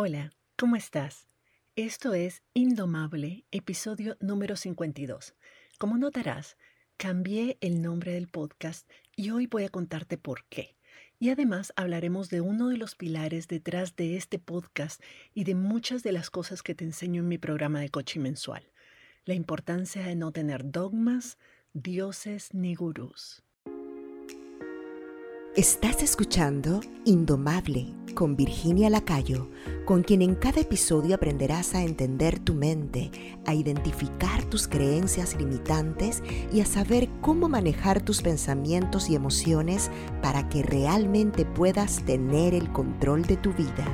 Hola, ¿cómo estás? Esto es Indomable, episodio número 52. Como notarás, cambié el nombre del podcast y hoy voy a contarte por qué. Y además hablaremos de uno de los pilares detrás de este podcast y de muchas de las cosas que te enseño en mi programa de coaching mensual. La importancia de no tener dogmas, dioses ni gurús. Estás escuchando Indomable con Virginia Lacayo, con quien en cada episodio aprenderás a entender tu mente, a identificar tus creencias limitantes y a saber cómo manejar tus pensamientos y emociones para que realmente puedas tener el control de tu vida.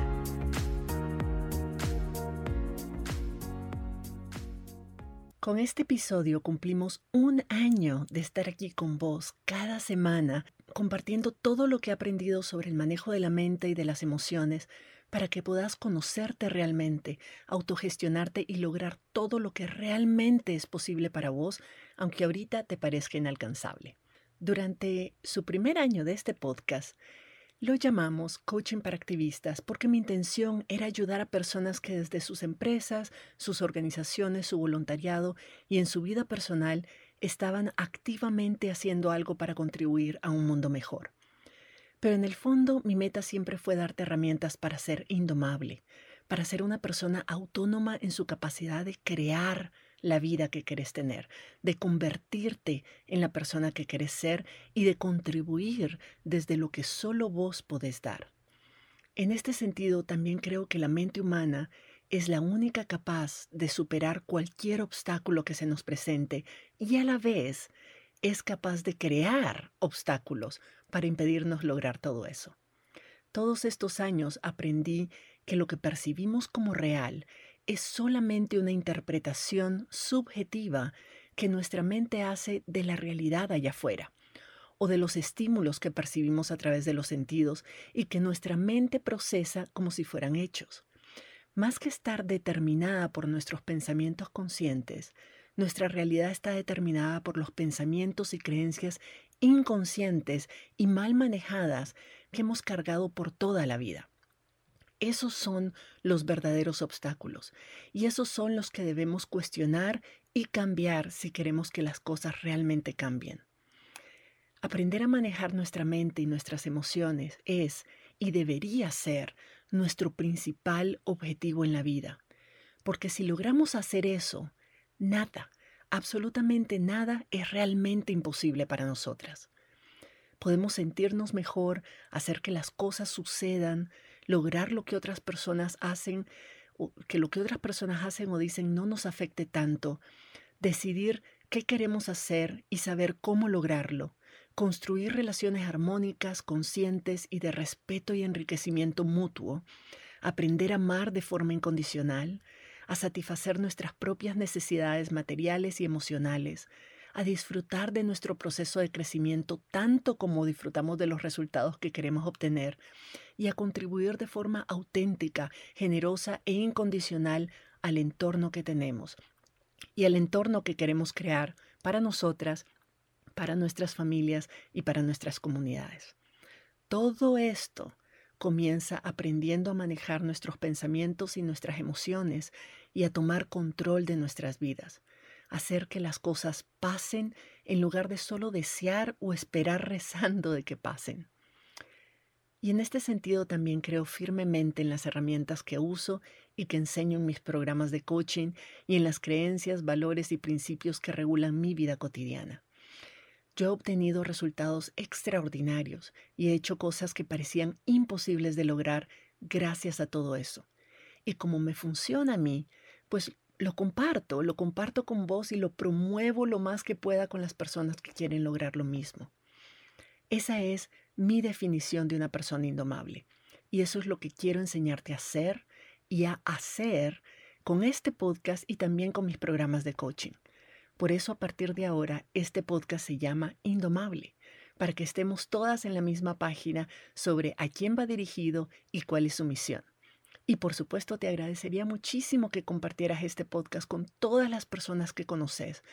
Con este episodio cumplimos un año de estar aquí con vos cada semana compartiendo todo lo que he aprendido sobre el manejo de la mente y de las emociones para que puedas conocerte realmente, autogestionarte y lograr todo lo que realmente es posible para vos, aunque ahorita te parezca inalcanzable. Durante su primer año de este podcast, lo llamamos Coaching para Activistas porque mi intención era ayudar a personas que desde sus empresas, sus organizaciones, su voluntariado y en su vida personal estaban activamente haciendo algo para contribuir a un mundo mejor. Pero en el fondo mi meta siempre fue darte herramientas para ser indomable, para ser una persona autónoma en su capacidad de crear la vida que querés tener, de convertirte en la persona que querés ser y de contribuir desde lo que solo vos podés dar. En este sentido, también creo que la mente humana es la única capaz de superar cualquier obstáculo que se nos presente y a la vez es capaz de crear obstáculos para impedirnos lograr todo eso. Todos estos años aprendí que lo que percibimos como real es solamente una interpretación subjetiva que nuestra mente hace de la realidad allá afuera o de los estímulos que percibimos a través de los sentidos y que nuestra mente procesa como si fueran hechos. Más que estar determinada por nuestros pensamientos conscientes, nuestra realidad está determinada por los pensamientos y creencias inconscientes y mal manejadas que hemos cargado por toda la vida. Esos son los verdaderos obstáculos y esos son los que debemos cuestionar y cambiar si queremos que las cosas realmente cambien. Aprender a manejar nuestra mente y nuestras emociones es y debería ser nuestro principal objetivo en la vida, porque si logramos hacer eso, nada, absolutamente nada es realmente imposible para nosotras. Podemos sentirnos mejor, hacer que las cosas sucedan, lograr lo que otras personas hacen, que lo que otras personas hacen o dicen no nos afecte tanto, decidir qué queremos hacer y saber cómo lograrlo, construir relaciones armónicas, conscientes y de respeto y enriquecimiento mutuo, aprender a amar de forma incondicional, a satisfacer nuestras propias necesidades materiales y emocionales, a disfrutar de nuestro proceso de crecimiento tanto como disfrutamos de los resultados que queremos obtener y a contribuir de forma auténtica, generosa e incondicional al entorno que tenemos y al entorno que queremos crear para nosotras, para nuestras familias y para nuestras comunidades. Todo esto comienza aprendiendo a manejar nuestros pensamientos y nuestras emociones y a tomar control de nuestras vidas hacer que las cosas pasen en lugar de solo desear o esperar rezando de que pasen. Y en este sentido también creo firmemente en las herramientas que uso y que enseño en mis programas de coaching y en las creencias, valores y principios que regulan mi vida cotidiana. Yo he obtenido resultados extraordinarios y he hecho cosas que parecían imposibles de lograr gracias a todo eso. Y como me funciona a mí, pues lo comparto, lo comparto con vos y lo promuevo lo más que pueda con las personas que quieren lograr lo mismo. Esa es mi definición de una persona indomable. Y eso es lo que quiero enseñarte a hacer y a hacer con este podcast y también con mis programas de coaching. Por eso a partir de ahora este podcast se llama Indomable, para que estemos todas en la misma página sobre a quién va dirigido y cuál es su misión. Y por supuesto te agradecería muchísimo que compartieras este podcast con todas las personas que conoces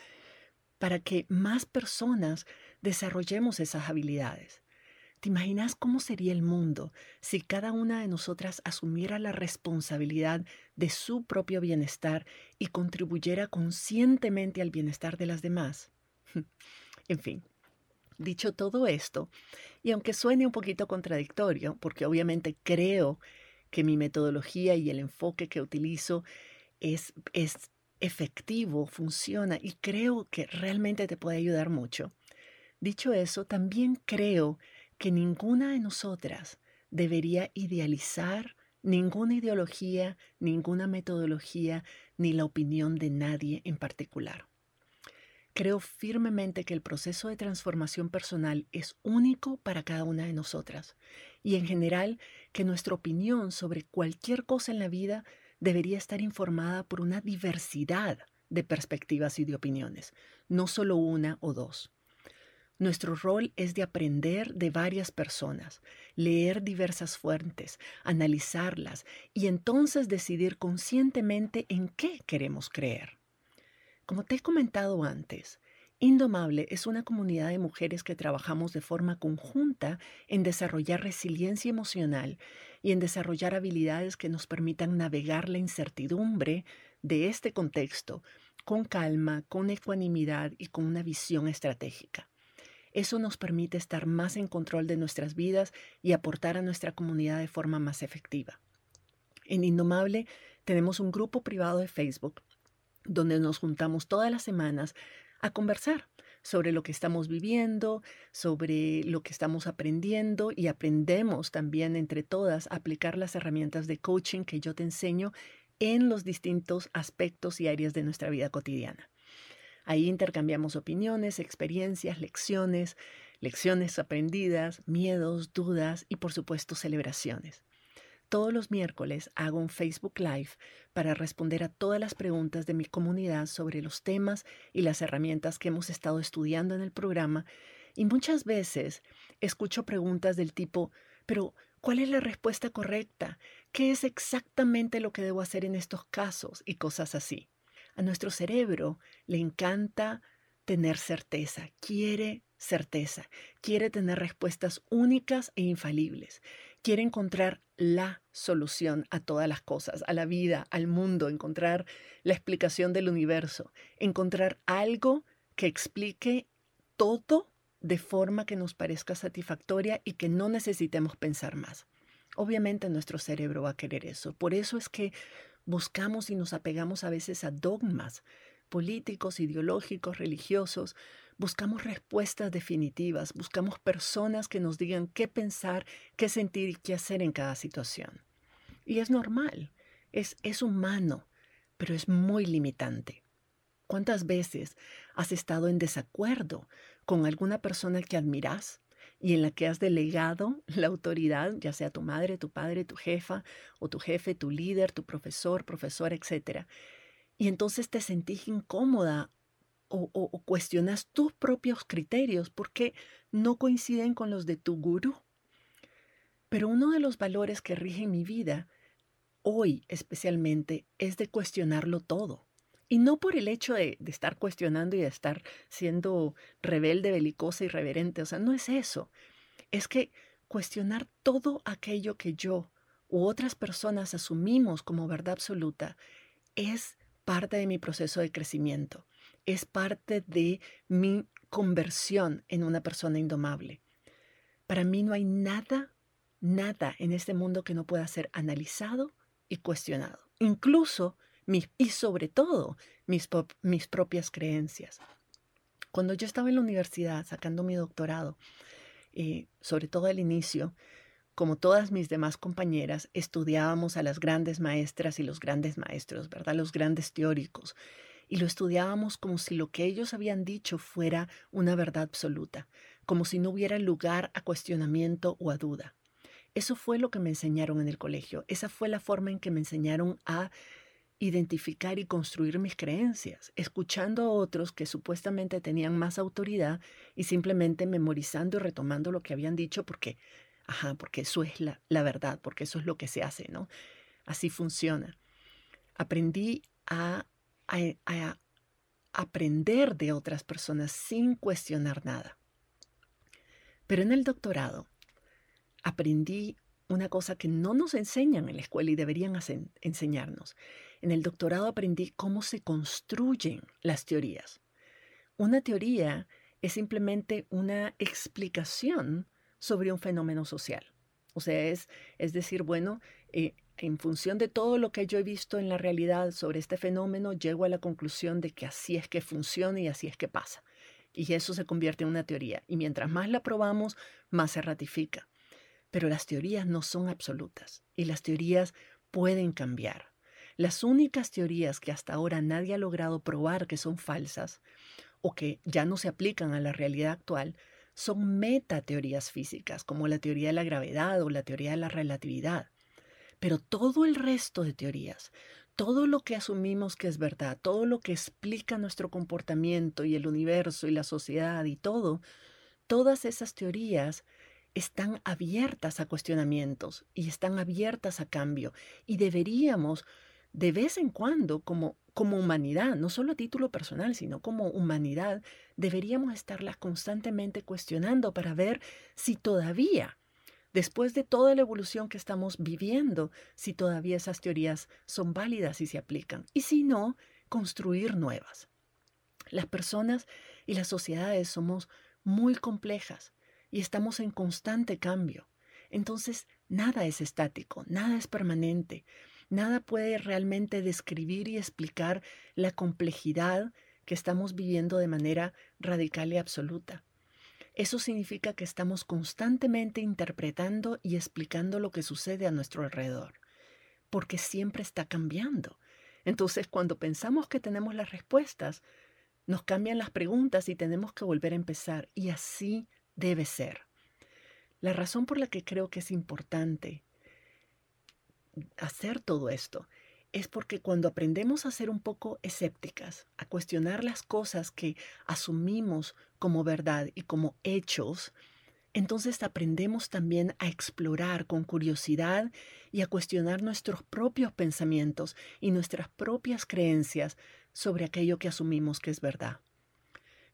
para que más personas desarrollemos esas habilidades. ¿Te imaginas cómo sería el mundo si cada una de nosotras asumiera la responsabilidad de su propio bienestar y contribuyera conscientemente al bienestar de las demás? en fin, dicho todo esto, y aunque suene un poquito contradictorio, porque obviamente creo que mi metodología y el enfoque que utilizo es, es efectivo, funciona y creo que realmente te puede ayudar mucho. Dicho eso, también creo que ninguna de nosotras debería idealizar ninguna ideología, ninguna metodología, ni la opinión de nadie en particular. Creo firmemente que el proceso de transformación personal es único para cada una de nosotras y en general que nuestra opinión sobre cualquier cosa en la vida debería estar informada por una diversidad de perspectivas y de opiniones, no solo una o dos. Nuestro rol es de aprender de varias personas, leer diversas fuentes, analizarlas y entonces decidir conscientemente en qué queremos creer. Como te he comentado antes, Indomable es una comunidad de mujeres que trabajamos de forma conjunta en desarrollar resiliencia emocional y en desarrollar habilidades que nos permitan navegar la incertidumbre de este contexto con calma, con ecuanimidad y con una visión estratégica. Eso nos permite estar más en control de nuestras vidas y aportar a nuestra comunidad de forma más efectiva. En Indomable tenemos un grupo privado de Facebook donde nos juntamos todas las semanas a conversar sobre lo que estamos viviendo, sobre lo que estamos aprendiendo y aprendemos también entre todas a aplicar las herramientas de coaching que yo te enseño en los distintos aspectos y áreas de nuestra vida cotidiana. Ahí intercambiamos opiniones, experiencias, lecciones, lecciones aprendidas, miedos, dudas y por supuesto celebraciones. Todos los miércoles hago un Facebook Live para responder a todas las preguntas de mi comunidad sobre los temas y las herramientas que hemos estado estudiando en el programa y muchas veces escucho preguntas del tipo, pero ¿cuál es la respuesta correcta? ¿Qué es exactamente lo que debo hacer en estos casos? Y cosas así. A nuestro cerebro le encanta tener certeza, quiere certeza, quiere tener respuestas únicas e infalibles, quiere encontrar la solución a todas las cosas, a la vida, al mundo, encontrar la explicación del universo, encontrar algo que explique todo de forma que nos parezca satisfactoria y que no necesitemos pensar más. Obviamente nuestro cerebro va a querer eso. Por eso es que buscamos y nos apegamos a veces a dogmas políticos, ideológicos, religiosos. Buscamos respuestas definitivas, buscamos personas que nos digan qué pensar, qué sentir y qué hacer en cada situación. Y es normal, es, es humano, pero es muy limitante. ¿Cuántas veces has estado en desacuerdo con alguna persona que admiras y en la que has delegado la autoridad, ya sea tu madre, tu padre, tu jefa o tu jefe, tu líder, tu profesor, profesora, etc. Y entonces te sentís incómoda o, o, cuestionas tus propios criterios porque no coinciden con los de tu gurú. Pero uno de los valores que rigen mi vida, hoy especialmente, es de cuestionarlo todo. Y no por el hecho de, estar cuestionando y de estar siendo rebelde, belicosa, irreverente. O sea, no es eso. Es que cuestionar todo aquello que yo u otras personas asumimos como verdad absoluta es parte de mi proceso de crecimiento. Es parte de mi conversión en una persona indomable. Para mí no hay nada, nada en este mundo que no pueda ser analizado y cuestionado. Incluso y sobre todo mis, mis propias creencias. Cuando yo estaba en la universidad sacando mi doctorado, eh, sobre todo al inicio, como todas mis demás compañeras, estudiábamos a las grandes maestras y los grandes maestros, ¿verdad? Los grandes teóricos. Y lo estudiábamos como si lo que ellos habían dicho fuera una verdad absoluta, como si no hubiera lugar a cuestionamiento o a duda. Eso fue lo que me enseñaron en el colegio. Esa fue la forma en que me enseñaron a identificar y construir mis creencias, escuchando a otros que supuestamente tenían más autoridad y simplemente memorizando y retomando lo que habían dicho porque, ajá, porque eso es la, la verdad, porque eso es lo que se hace, ¿no? Así funciona. Aprendí a, a, a aprender de otras personas sin cuestionar nada. Pero en el doctorado, aprendí una cosa que no nos enseñan en la escuela y deberían enseñarnos. En el doctorado aprendí cómo se construyen las teorías. Una teoría es simplemente una explicación sobre un fenómeno social. O sea, es, es decir, bueno, eh, en función de todo lo que yo he visto en la realidad sobre este fenómeno, llego a la conclusión de que así es que funciona y así es que pasa. Y eso se convierte en una teoría. Y mientras más la probamos, más se ratifica. Pero las teorías no son absolutas y las teorías pueden cambiar. Las únicas teorías que hasta ahora nadie ha logrado probar que son falsas o que ya no se aplican a la realidad actual son metateorías físicas, como la teoría de la gravedad o la teoría de la relatividad. Pero todo el resto de teorías, todo lo que asumimos que es verdad, todo lo que explica nuestro comportamiento y el universo y la sociedad y todo, todas esas teorías están abiertas a cuestionamientos y están abiertas a cambio y deberíamos de vez en cuando como como humanidad, no solo a título personal, sino como humanidad, deberíamos estarlas constantemente cuestionando para ver si todavía después de toda la evolución que estamos viviendo, si todavía esas teorías son válidas y se aplican. Y si no, construir nuevas. Las personas y las sociedades somos muy complejas y estamos en constante cambio. Entonces, nada es estático, nada es permanente, nada puede realmente describir y explicar la complejidad que estamos viviendo de manera radical y absoluta. Eso significa que estamos constantemente interpretando y explicando lo que sucede a nuestro alrededor, porque siempre está cambiando. Entonces, cuando pensamos que tenemos las respuestas, nos cambian las preguntas y tenemos que volver a empezar, y así debe ser. La razón por la que creo que es importante hacer todo esto es porque cuando aprendemos a ser un poco escépticas, a cuestionar las cosas que asumimos como verdad y como hechos, entonces aprendemos también a explorar con curiosidad y a cuestionar nuestros propios pensamientos y nuestras propias creencias sobre aquello que asumimos que es verdad.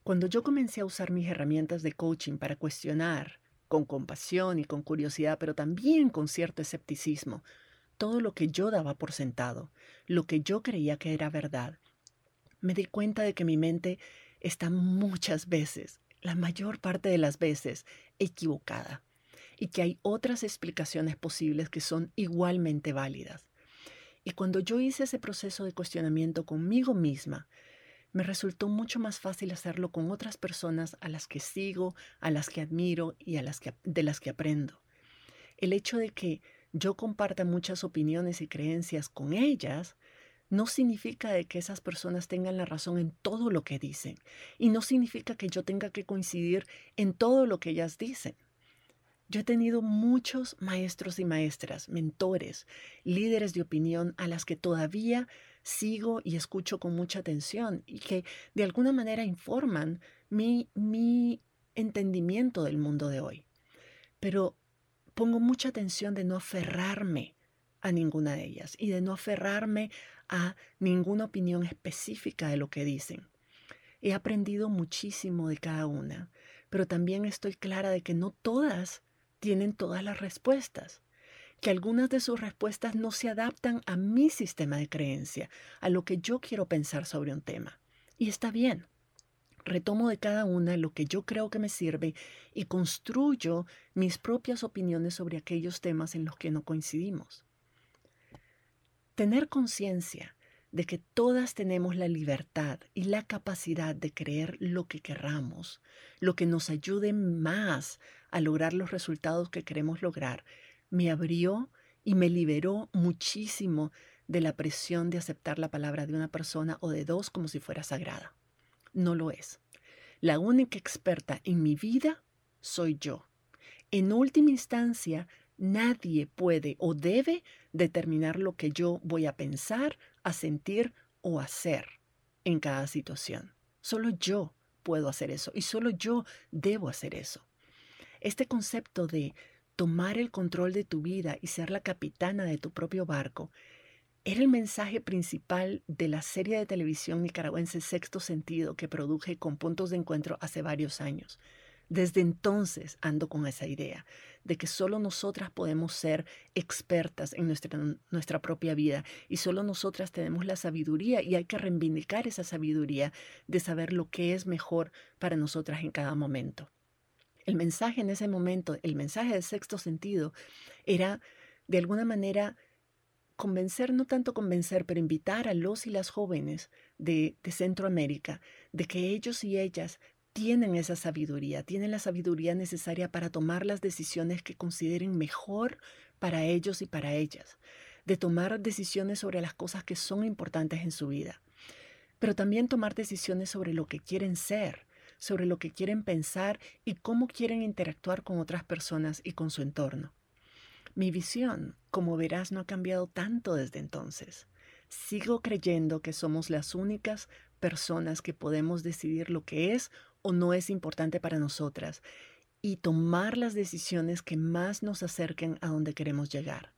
Cuando yo comencé a usar mis herramientas de coaching para cuestionar con compasión y con curiosidad, pero también con cierto escepticismo, todo lo que yo daba por sentado, lo que yo creía que era verdad. Me di cuenta de que mi mente está muchas veces, la mayor parte de las veces, equivocada y que hay otras explicaciones posibles que son igualmente válidas. Y cuando yo hice ese proceso de cuestionamiento conmigo misma, me resultó mucho más fácil hacerlo con otras personas a las que sigo, a las que admiro y a las que, de las que aprendo. El hecho de que yo comparta muchas opiniones y creencias con ellas, no significa de que esas personas tengan la razón en todo lo que dicen y no significa que yo tenga que coincidir en todo lo que ellas dicen. Yo he tenido muchos maestros y maestras, mentores, líderes de opinión a las que todavía sigo y escucho con mucha atención y que de alguna manera informan mi, mi entendimiento del mundo de hoy. Pero pongo mucha atención de no aferrarme a ninguna de ellas y de no aferrarme a ninguna opinión específica de lo que dicen. He aprendido muchísimo de cada una, pero también estoy clara de que no todas tienen todas las respuestas, que algunas de sus respuestas no se adaptan a mi sistema de creencia, a lo que yo quiero pensar sobre un tema. Y está bien. Retomo de cada una lo que yo creo que me sirve y construyo mis propias opiniones sobre aquellos temas en los que no coincidimos. Tener conciencia de que todas tenemos la libertad y la capacidad de creer lo que querramos, lo que nos ayude más a lograr los resultados que queremos lograr, me abrió y me liberó muchísimo de la presión de aceptar la palabra de una persona o de dos como si fuera sagrada no lo es. La única experta en mi vida soy yo. En última instancia, nadie puede o debe determinar lo que yo voy a pensar, a sentir o hacer en cada situación. Solo yo puedo hacer eso y solo yo debo hacer eso. Este concepto de tomar el control de tu vida y ser la capitana de tu propio barco era el mensaje principal de la serie de televisión nicaragüense Sexto Sentido que produje con puntos de encuentro hace varios años. Desde entonces ando con esa idea de que solo nosotras podemos ser expertas en nuestra, nuestra propia vida y solo nosotras tenemos la sabiduría y hay que reivindicar esa sabiduría de saber lo que es mejor para nosotras en cada momento. El mensaje en ese momento, el mensaje del sexto sentido, era de alguna manera convencer, no tanto convencer, pero invitar a los y las jóvenes de, de Centroamérica de que ellos y ellas tienen esa sabiduría, tienen la sabiduría necesaria para tomar las decisiones que consideren mejor para ellos y para ellas, de tomar decisiones sobre las cosas que son importantes en su vida, pero también tomar decisiones sobre lo que quieren ser, sobre lo que quieren pensar y cómo quieren interactuar con otras personas y con su entorno. Mi visión, como verás, no ha cambiado tanto desde entonces. Sigo creyendo que somos las únicas personas que podemos decidir lo que es o no es importante para nosotras y tomar las decisiones que más nos acerquen a donde queremos llegar.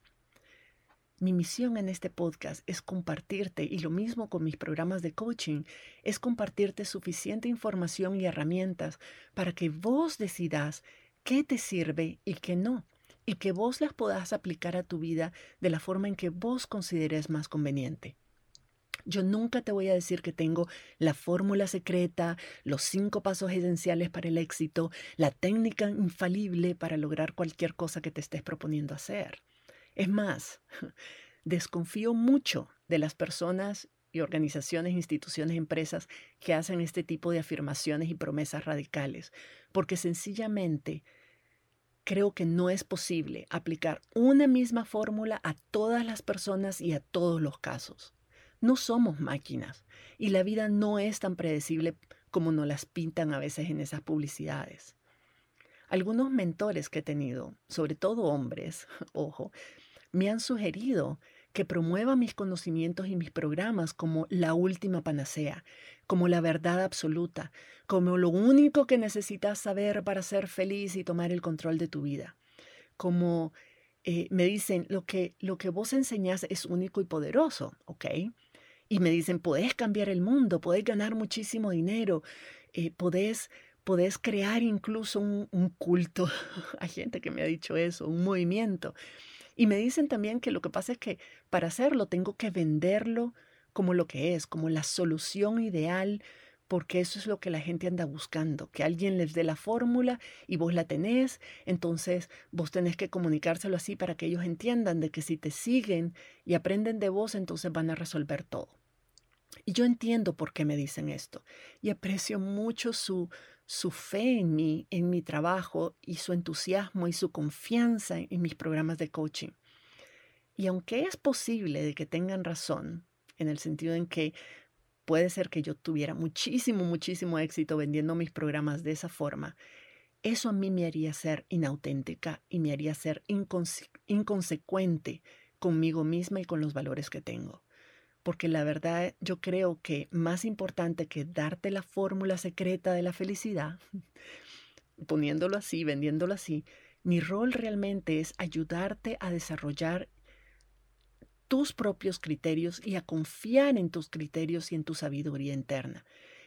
Mi misión en este podcast es compartirte, y lo mismo con mis programas de coaching, es compartirte suficiente información y herramientas para que vos decidas qué te sirve y qué no, y que vos las puedas aplicar a tu vida de la forma en que vos consideres más conveniente. Yo nunca te voy a decir que tengo la fórmula secreta, los cinco pasos esenciales para el éxito, la técnica infalible para lograr cualquier cosa que te estés proponiendo hacer. Es más, desconfío mucho de las personas y organizaciones, instituciones, empresas que hacen este tipo de afirmaciones y promesas radicales, porque sencillamente creo que no es posible aplicar una misma fórmula a todas las personas y a todos los casos. No somos máquinas y la vida no es tan predecible como nos las pintan a veces en esas publicidades. Algunos mentores que he tenido, sobre todo hombres, ojo, me han sugerido que promueva mis conocimientos y mis programas como la última panacea, como la verdad absoluta, como lo único que necesitas saber para ser feliz y tomar el control de tu vida. Como eh, me dicen, lo que, lo que vos enseñás es único y poderoso, ¿ok? y me dicen, podés cambiar el mundo, podés ganar muchísimo dinero, eh, podés, crear incluso un, un culto. Hay gente que me ha dicho eso, un movimiento. Y me dicen también que lo que pasa es que para hacerlo tengo que venderlo como lo que es, como la solución ideal, porque eso es lo que la gente anda buscando, que alguien les dé la fórmula y vos la tenés, entonces vos tenés que comunicárselo así para que ellos entiendan de que si te siguen y aprenden de vos, entonces van a resolver todo. Y yo entiendo por qué me dicen esto y aprecio mucho su, su fe en mí, en mi trabajo y su entusiasmo y su confianza en mis programas de coaching. Y aunque es posible de que tengan razón, en el sentido en que puede ser que yo tuviera muchísimo, muchísimo éxito vendiendo mis programas de esa forma, eso a mí me haría ser inauténtica y me haría ser inconsecuente conmigo misma y con los valores que tengo porque la verdad yo creo que más importante que darte la fórmula secreta de la felicidad, poniéndolo así, vendiéndolo así, mi rol realmente es ayudarte a desarrollar tus propios criterios y a confiar en tus criterios y en tu sabiduría interna.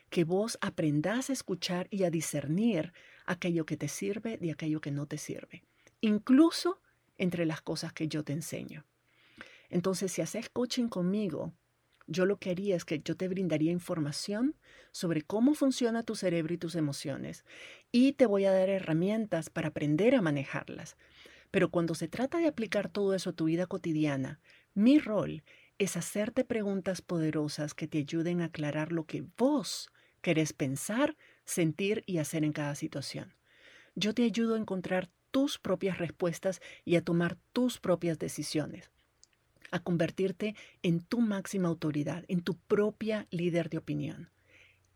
Que vos aprendas a escuchar y a discernir aquello que te sirve de aquello que no te sirve, incluso entre las cosas que yo te enseño. Entonces, si haces coaching conmigo, yo lo que haría es que yo te brindaría información sobre cómo funciona tu cerebro y tus emociones y te voy a dar herramientas para aprender a manejarlas. Pero cuando se trata de aplicar todo eso a tu vida cotidiana, mi rol es hacerte preguntas poderosas que te ayuden a aclarar lo que vos querés pensar, sentir y hacer en cada situación. Yo te ayudo a encontrar tus propias respuestas y a tomar tus propias decisiones a convertirte en tu máxima autoridad, en tu propia líder de opinión.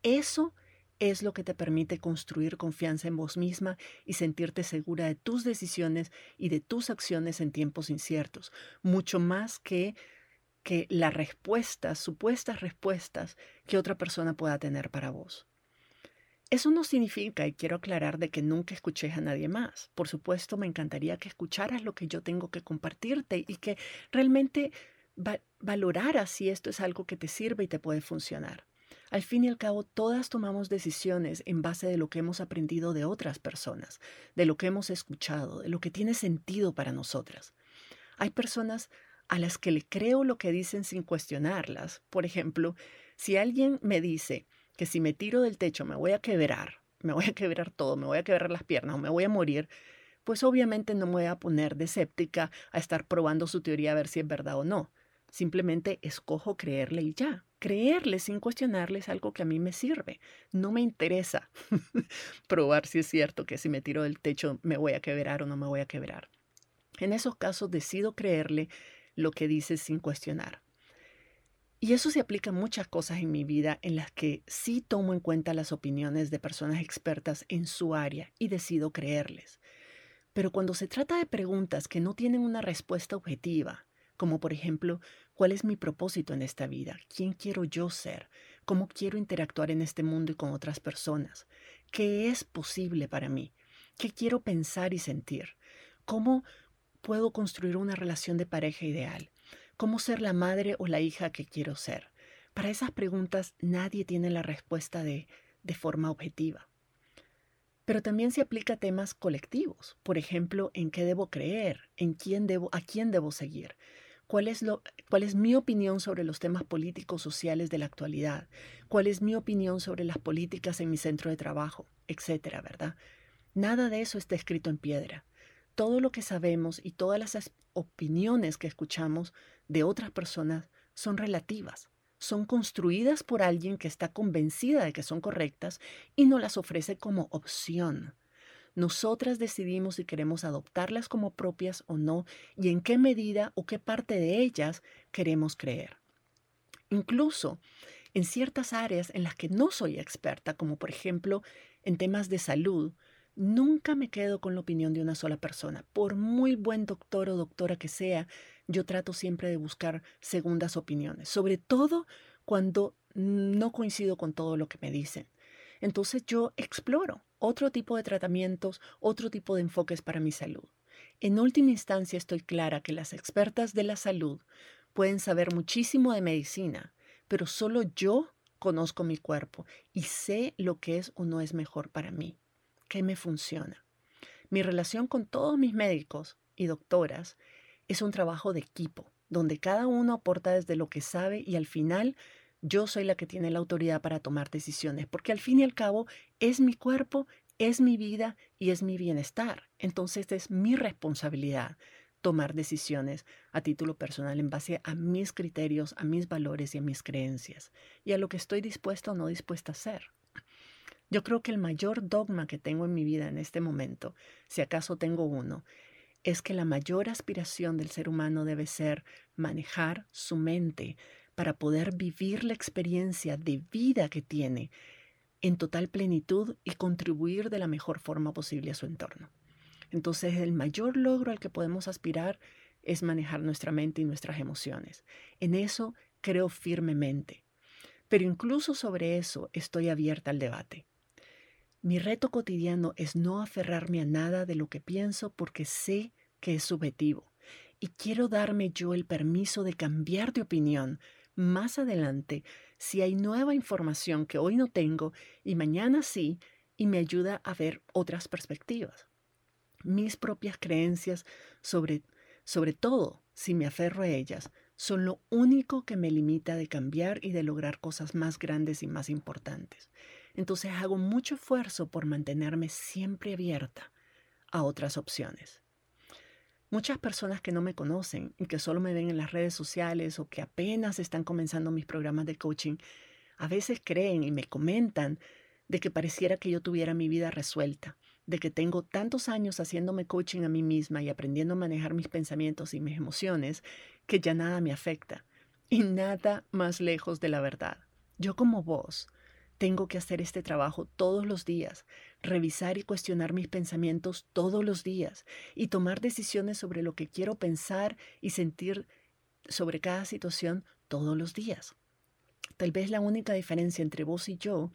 Eso es lo que te permite construir confianza en vos misma y sentirte segura de tus decisiones y de tus acciones en tiempos inciertos, mucho más que que las respuestas, supuestas respuestas que otra persona pueda tener para vos. Eso no significa, y quiero aclarar, de que nunca escuches a nadie más. Por supuesto, me encantaría que escucharas lo que yo tengo que compartirte y que realmente valoraras si esto es algo que te sirve y te puede funcionar. Al fin y al cabo, todas tomamos decisiones en base de lo que hemos aprendido de otras personas, de lo que hemos escuchado, de lo que tiene sentido para nosotras. Hay personas a las que le creo lo que dicen sin cuestionarlas. Por ejemplo, si alguien me dice que si me tiro del techo me voy a quebrar, me voy a quebrar todo, me voy a quebrar las piernas o me voy a morir, pues obviamente no me voy a poner de escéptica a estar probando su teoría a ver si es verdad o no. Simplemente escojo creerle y ya. Creerle sin cuestionarle es algo que a mí me sirve. No me interesa probar si es cierto que si me tiro del techo me voy a quebrar o no me voy a quebrar. En esos casos decido creerle lo que dice sin cuestionar. Y eso se aplica a muchas cosas en mi vida en las que sí tomo en cuenta las opiniones de personas expertas en su área y decido creerles. Pero cuando se trata de preguntas que no tienen una respuesta objetiva, como por ejemplo, ¿cuál es mi propósito en esta vida? ¿Quién quiero yo ser? ¿Cómo quiero interactuar en este mundo y con otras personas? ¿Qué es posible para mí? ¿Qué quiero pensar y sentir? ¿Cómo puedo construir una relación de pareja ideal? ¿Cómo ser la madre o la hija que quiero ser? Para esas preguntas nadie tiene la respuesta de, de forma objetiva. Pero también se aplica a temas colectivos, por ejemplo, en qué debo creer, en quién debo, a quién debo seguir, cuál es, lo, cuál es mi opinión sobre los temas políticos sociales de la actualidad, cuál es mi opinión sobre las políticas en mi centro de trabajo, etcétera, ¿verdad? Nada de eso está escrito en piedra. Todo lo que sabemos y todas las opiniones que escuchamos de otras personas son relativas, son construidas por alguien que está convencida de que son correctas y no las ofrece como opción. Nosotras decidimos si queremos adoptarlas como propias o no y en qué medida o qué parte de ellas queremos creer. Incluso en ciertas áreas en las que no soy experta, como por ejemplo en temas de salud, nunca me quedo con la opinión de una sola persona. Por muy buen doctor o doctora que sea, yo trato siempre de buscar segundas opiniones, sobre todo cuando no coincido con todo lo que me dicen. Entonces yo exploro otro tipo de tratamientos, otro tipo de enfoques para mi salud. En última instancia estoy clara que las expertas de la salud pueden saber muchísimo de medicina, pero solo yo conozco mi cuerpo y sé lo que es o no es mejor para mí, qué me funciona. Mi relación con todos mis médicos y doctoras es un trabajo de equipo, donde cada uno aporta desde lo que sabe y al final yo soy la que tiene la autoridad para tomar decisiones, porque al fin y al cabo es mi cuerpo, es mi vida y es mi bienestar. Entonces es mi responsabilidad tomar decisiones a título personal en base a mis criterios, a mis valores y a mis creencias, y a lo que estoy dispuesto o no dispuesta a hacer. Yo creo que el mayor dogma que tengo en mi vida en este momento, si acaso tengo uno, es que la mayor aspiración del ser humano debe ser manejar su mente para poder vivir la experiencia de vida que tiene en total plenitud y contribuir de la mejor forma posible a su entorno. Entonces el mayor logro al que podemos aspirar es manejar nuestra mente y nuestras emociones. En eso creo firmemente. Pero incluso sobre eso estoy abierta al debate. Mi reto cotidiano es no aferrarme a nada de lo que pienso porque sé que es subjetivo y quiero darme yo el permiso de cambiar de opinión más adelante si hay nueva información que hoy no tengo y mañana sí y me ayuda a ver otras perspectivas. Mis propias creencias sobre, sobre todo si me aferro a ellas, son lo único que me limita de cambiar y de lograr cosas más grandes y más importantes. Entonces hago mucho esfuerzo por mantenerme siempre abierta a otras opciones. Muchas personas que no me conocen y que solo me ven en las redes sociales o que apenas están comenzando mis programas de coaching, a veces creen y me comentan de que pareciera que yo tuviera mi vida resuelta, de que tengo tantos años haciéndome coaching a mí misma y aprendiendo a manejar mis pensamientos y mis emociones que ya nada me afecta. Y nada más lejos de la verdad. Yo como vos tengo que hacer este trabajo todos los días, revisar y cuestionar mis pensamientos todos los días y tomar decisiones sobre lo que quiero pensar y sentir sobre cada situación todos los días. Tal vez la única diferencia entre vos y yo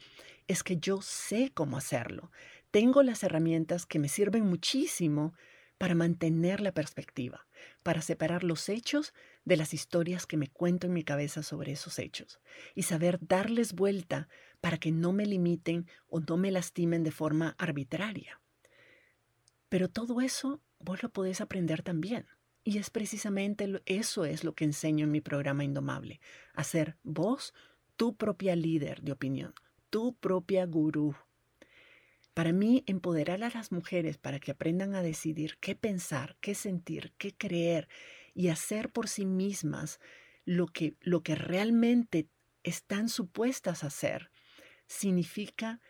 es que yo sé cómo hacerlo. Tengo las herramientas que me sirven muchísimo para mantener la perspectiva, para separar los hechos de las historias que me cuento en mi cabeza sobre esos hechos y saber darles vuelta para que no me limiten o no me lastimen de forma arbitraria. Pero todo eso vos lo podés aprender también. Y es precisamente eso es lo que enseño en mi programa Indomable, hacer vos tu propia líder de opinión, tu propia gurú. Para mí, empoderar a las mujeres para que aprendan a decidir qué pensar, qué sentir, qué creer y hacer por sí mismas lo que, lo que realmente están supuestas a hacer, significa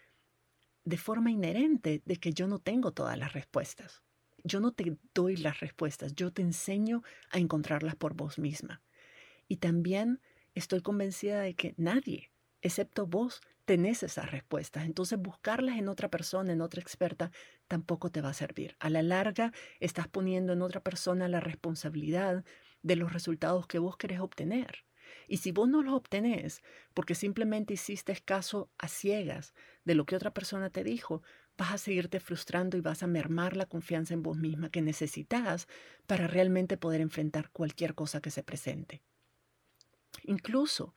de forma inherente de que yo no tengo todas las respuestas. Yo no te doy las respuestas, yo te enseño a encontrarlas por vos misma. Y también estoy convencida de que nadie, excepto vos, tenés esas respuestas. Entonces buscarlas en otra persona, en otra experta, tampoco te va a servir. A la larga, estás poniendo en otra persona la responsabilidad de los resultados que vos querés obtener. Y si vos no los obtenés porque simplemente hiciste caso a ciegas de lo que otra persona te dijo, vas a seguirte frustrando y vas a mermar la confianza en vos misma que necesitas para realmente poder enfrentar cualquier cosa que se presente. Incluso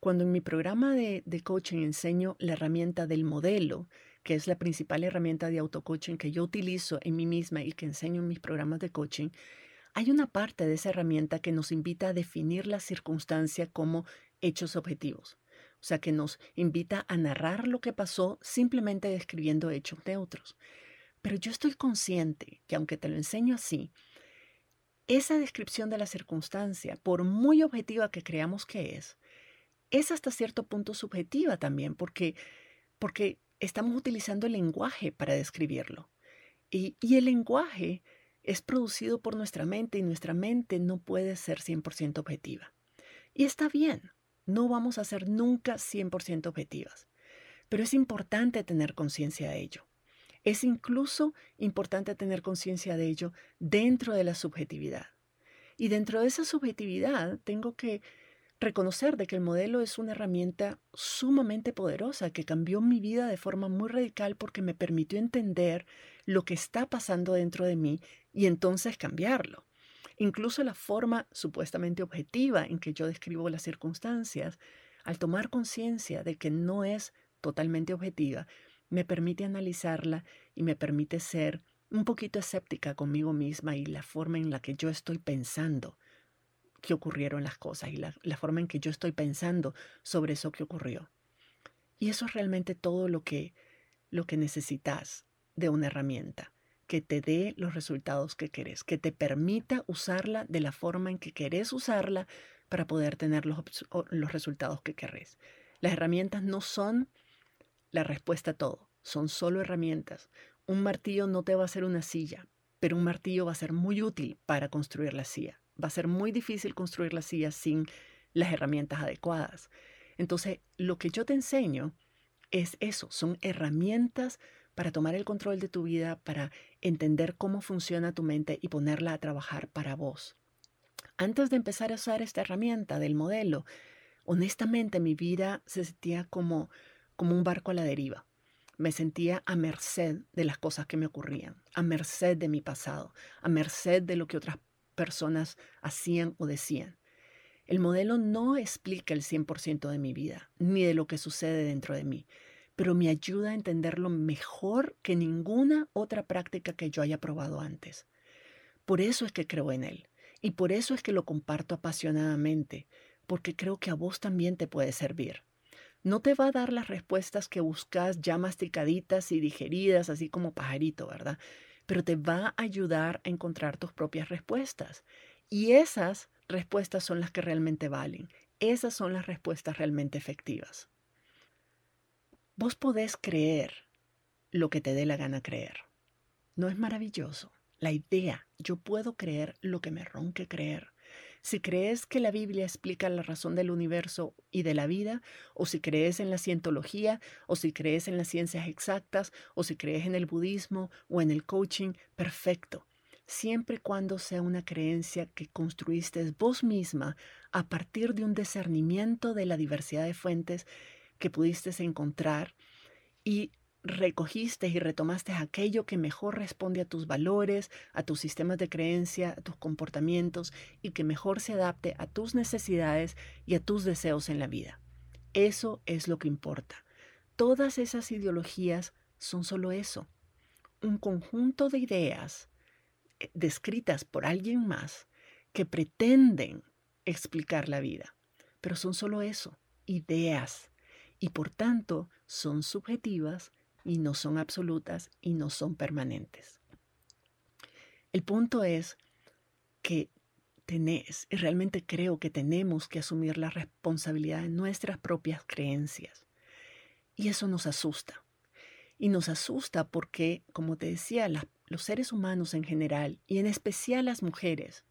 cuando en mi programa de, de coaching enseño la herramienta del modelo, que es la principal herramienta de auto-coaching que yo utilizo en mí misma y que enseño en mis programas de coaching, hay una parte de esa herramienta que nos invita a definir la circunstancia como hechos objetivos. O sea, que nos invita a narrar lo que pasó simplemente describiendo hechos neutros. Pero yo estoy consciente que aunque te lo enseño así, esa descripción de la circunstancia, por muy objetiva que creamos que es, es hasta cierto punto subjetiva también, porque, porque estamos utilizando el lenguaje para describirlo. Y, y el lenguaje es producido por nuestra mente y nuestra mente no puede ser 100% objetiva. Y está bien, no vamos a ser nunca 100% objetivas, pero es importante tener conciencia de ello. Es incluso importante tener conciencia de ello dentro de la subjetividad. Y dentro de esa subjetividad tengo que reconocer de que el modelo es una herramienta sumamente poderosa que cambió mi vida de forma muy radical porque me permitió entender lo que está pasando dentro de mí y entonces cambiarlo. Incluso la forma supuestamente objetiva en que yo describo las circunstancias, al tomar conciencia de que no es totalmente objetiva, me permite analizarla y me permite ser un poquito escéptica conmigo misma y la forma en la que yo estoy pensando que ocurrieron las cosas y la, la, forma en que yo estoy pensando sobre eso que ocurrió. Y eso es realmente todo lo que, lo que necesitas de una herramienta que te dé los resultados que querés, que te permita usarla de la forma en que querés usarla para poder tener los, los resultados que querés. Las herramientas no son la respuesta a todo, son solo herramientas. Un martillo no te va a hacer una silla, pero un martillo va a ser muy útil para construir la silla. Va a ser muy difícil construir la silla sin las herramientas adecuadas. Entonces, lo que yo te enseño es eso, son herramientas para tomar el control de tu vida, para entender cómo funciona tu mente y ponerla a trabajar para vos. Antes de empezar a usar esta herramienta del modelo, honestamente mi vida se sentía como, como un barco a la deriva. Me sentía a merced de las cosas que me ocurrían, a merced de mi pasado, a merced de lo que otras personas hacían o decían. El modelo no explica el 100% de mi vida, ni de lo que sucede dentro de mí, pero me ayuda a entenderlo mejor que ninguna otra práctica que yo haya probado antes. Por eso es que creo en él y por eso es que lo comparto apasionadamente, porque creo que a vos también te puede servir. No te va a dar las respuestas que buscas ya masticaditas y digeridas, así como pajarito, ¿verdad? Pero te va a ayudar a encontrar tus propias respuestas. Y esas respuestas son las que realmente valen. Esas son las respuestas realmente efectivas. Vos podés creer lo que te dé la gana creer. ¿No es maravilloso? La idea, yo puedo creer lo que me ronque creer. Si crees que la Biblia explica la razón del universo y de la vida, o si crees en la cientología, o si crees en las ciencias exactas, o si crees en el budismo o en el coaching, perfecto. Siempre y cuando sea una creencia que construiste vos misma a partir de un discernimiento de la diversidad de fuentes que pudiste encontrar y recogiste y retomaste aquello que mejor responde a tus valores, a tus sistemas de creencia, a tus comportamientos y que mejor se adapte a tus necesidades y a tus deseos en la vida. Eso es lo que importa. Todas esas ideologías son solo eso, un conjunto de ideas eh, descritas por alguien más que pretenden explicar la vida, pero son solo eso, ideas, y por tanto son subjetivas y no son absolutas y no son permanentes. El punto es que tenés, y realmente creo que tenemos que asumir la responsabilidad de nuestras propias creencias. Y eso nos asusta. Y nos asusta porque, como te decía, los seres humanos en general, y en especial las mujeres,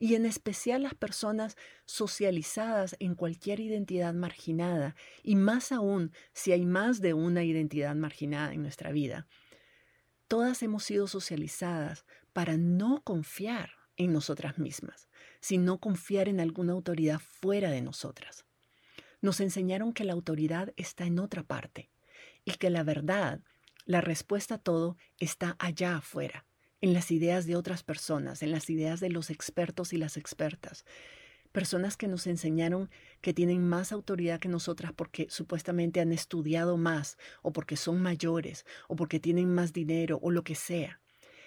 y en especial las personas socializadas en cualquier identidad marginada, y más aún si hay más de una identidad marginada en nuestra vida. Todas hemos sido socializadas para no confiar en nosotras mismas, sino confiar en alguna autoridad fuera de nosotras. Nos enseñaron que la autoridad está en otra parte y que la verdad, la respuesta a todo, está allá afuera en las ideas de otras personas, en las ideas de los expertos y las expertas. Personas que nos enseñaron que tienen más autoridad que nosotras porque supuestamente han estudiado más o porque son mayores o porque tienen más dinero o lo que sea.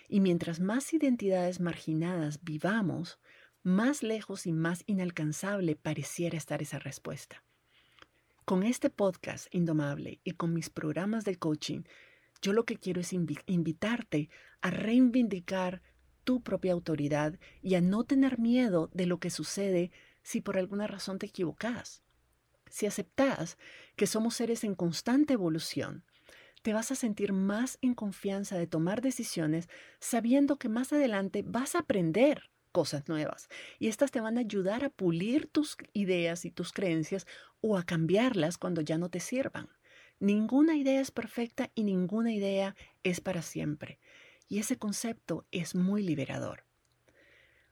Y mientras más identidades marginadas vivamos, más lejos y más inalcanzable pareciera estar esa respuesta. Con este podcast indomable y con mis programas de coaching, yo lo que quiero es invitarte a reivindicar tu propia autoridad y a no tener miedo de lo que sucede si por alguna razón te equivocas. Si aceptas que somos seres en constante evolución, te vas a sentir más en confianza de tomar decisiones sabiendo que más adelante vas a aprender cosas nuevas y estas te van a ayudar a pulir tus ideas y tus creencias o a cambiarlas cuando ya no te sirvan. Ninguna idea es perfecta y ninguna idea es para siempre. Y ese concepto es muy liberador.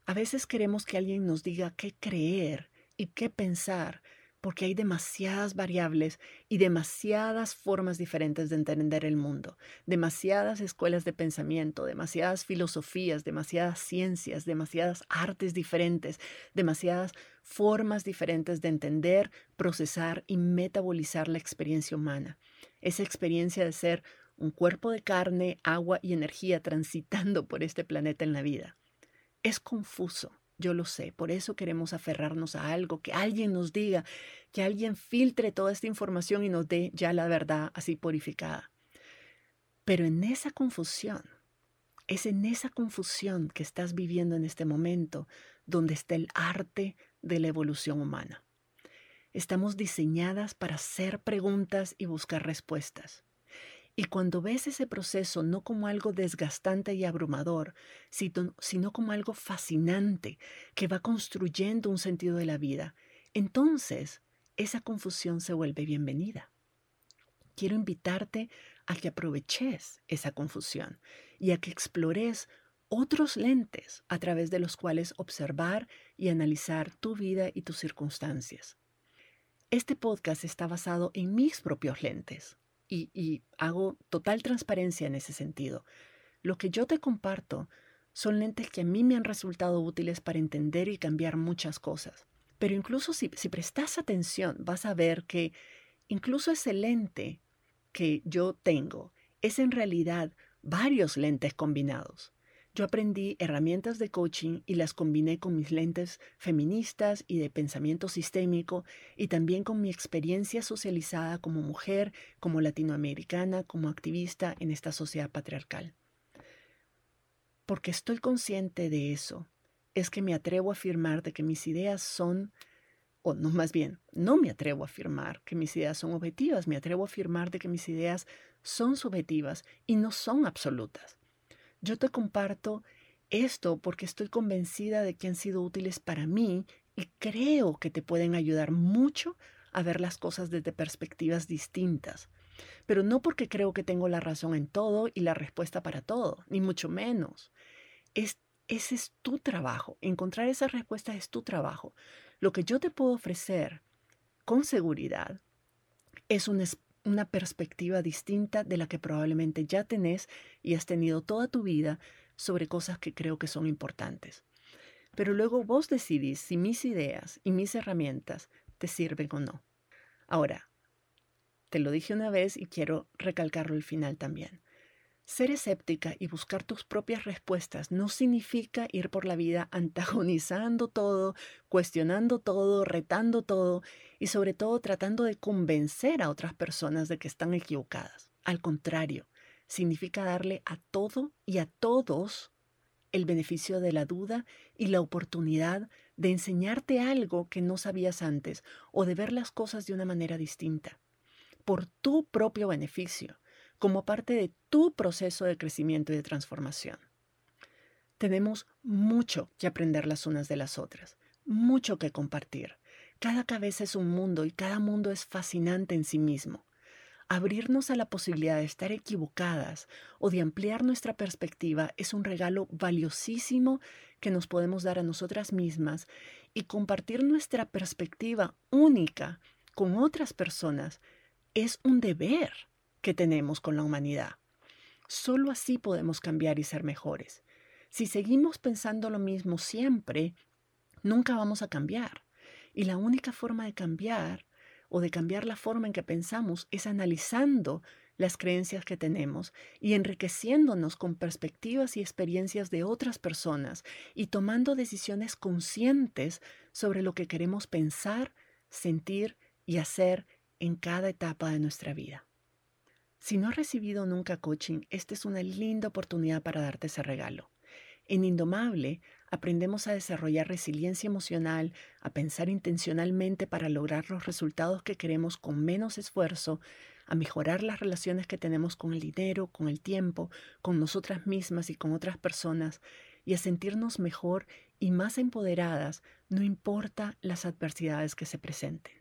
A veces queremos que alguien nos diga qué creer y qué pensar porque hay demasiadas variables y demasiadas formas diferentes de entender el mundo, demasiadas escuelas de pensamiento, demasiadas filosofías, demasiadas ciencias, demasiadas artes diferentes, demasiadas formas diferentes de entender, procesar y metabolizar la experiencia humana. Esa experiencia de ser un cuerpo de carne, agua y energía transitando por este planeta en la vida. Es confuso yo lo sé, por eso queremos aferrarnos a algo, que alguien nos diga, que alguien filtre toda esta información y nos dé ya la verdad así purificada. Pero en esa confusión, es en esa confusión que estás viviendo en este momento donde está el arte de la evolución humana. Estamos diseñadas para hacer preguntas y buscar respuestas. Y cuando ves ese proceso no como algo desgastante y abrumador, sino como algo fascinante que va construyendo un sentido de la vida, entonces esa confusión se vuelve bienvenida. Quiero invitarte a que aproveches esa confusión y a que explores otros lentes a través de los cuales observar y analizar tu vida y tus circunstancias. Este podcast está basado en mis propios lentes, y, hago total transparencia en ese sentido. Lo que yo te comparto son lentes que a mí me han resultado útiles para entender y cambiar muchas cosas. Pero incluso si, si prestas atención, vas a ver que incluso ese lente que yo tengo es en realidad varios lentes combinados. Yo aprendí herramientas de coaching y las combiné con mis lentes feministas y de pensamiento sistémico y también con mi experiencia socializada como mujer, como latinoamericana, como activista en esta sociedad patriarcal. Porque estoy consciente de eso, es que me atrevo a afirmar de que mis ideas son, o no más bien, no me atrevo a afirmar que mis ideas son objetivas, me atrevo a afirmar de que mis ideas son subjetivas y no son absolutas. Yo te comparto esto porque estoy convencida de que han sido útiles para mí y creo que te pueden ayudar mucho a ver las cosas desde perspectivas distintas. Pero no porque creo que tengo la razón en todo y la respuesta para todo, ni mucho menos. Es, ese es tu trabajo. Encontrar esa respuesta es tu trabajo. Lo que yo te puedo ofrecer con seguridad es un, una perspectiva distinta de la que probablemente ya tenés y has tenido toda tu vida sobre cosas que creo que son importantes. Pero luego vos decidís si mis ideas y mis herramientas te sirven o no. Ahora, te lo dije una vez y quiero recalcarlo al final también. Ser escéptica y buscar tus propias respuestas no significa ir por la vida antagonizando todo, cuestionando todo, retando todo y sobre todo tratando de convencer a otras personas de que están equivocadas. Al contrario, significa darle a todo y a todos el beneficio de la duda y la oportunidad de enseñarte algo que no sabías antes o de ver las cosas de una manera distinta, por tu propio beneficio, como parte de tu proceso de crecimiento y de transformación. Tenemos mucho que aprender las unas de las otras, mucho que compartir. Cada cabeza es un mundo y cada mundo es fascinante en sí mismo abrirnos a la posibilidad de estar equivocadas o de ampliar nuestra perspectiva es un regalo valiosísimo que nos podemos dar a nosotras mismas y compartir nuestra perspectiva única con otras personas es un deber que tenemos con la humanidad. Solo así podemos cambiar y ser mejores. Si seguimos pensando lo mismo siempre, nunca vamos a cambiar. Y la única forma de cambiar o de cambiar la forma en que pensamos es analizando las creencias que tenemos y enriqueciéndonos con perspectivas y experiencias de otras personas y tomando decisiones conscientes sobre lo que queremos pensar, sentir y hacer en cada etapa de nuestra vida. Si no has recibido nunca coaching, esta es una linda oportunidad para darte ese regalo. En Indomable aprendemos a desarrollar resiliencia emocional, a pensar intencionalmente para lograr los resultados que queremos con menos esfuerzo, a mejorar las relaciones que tenemos con el dinero, con el tiempo, con nosotras mismas y con otras personas, y a sentirnos mejor y más empoderadas, no importa las adversidades que se presenten.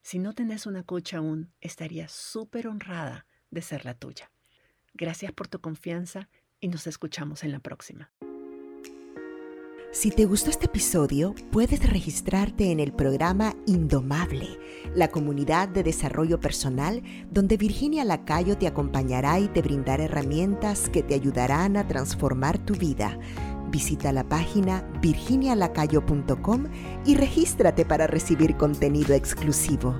Si no tenés una coach aún, estaría súper honrada de ser la tuya. Gracias por tu confianza y nos escuchamos en la próxima. Si te gustó este episodio, puedes registrarte en el programa Indomable, la comunidad de desarrollo personal donde Virginia Lacayo te acompañará y te brindará herramientas que te ayudarán a transformar tu vida. Visita la página virginialacayo.com y regístrate para recibir contenido exclusivo.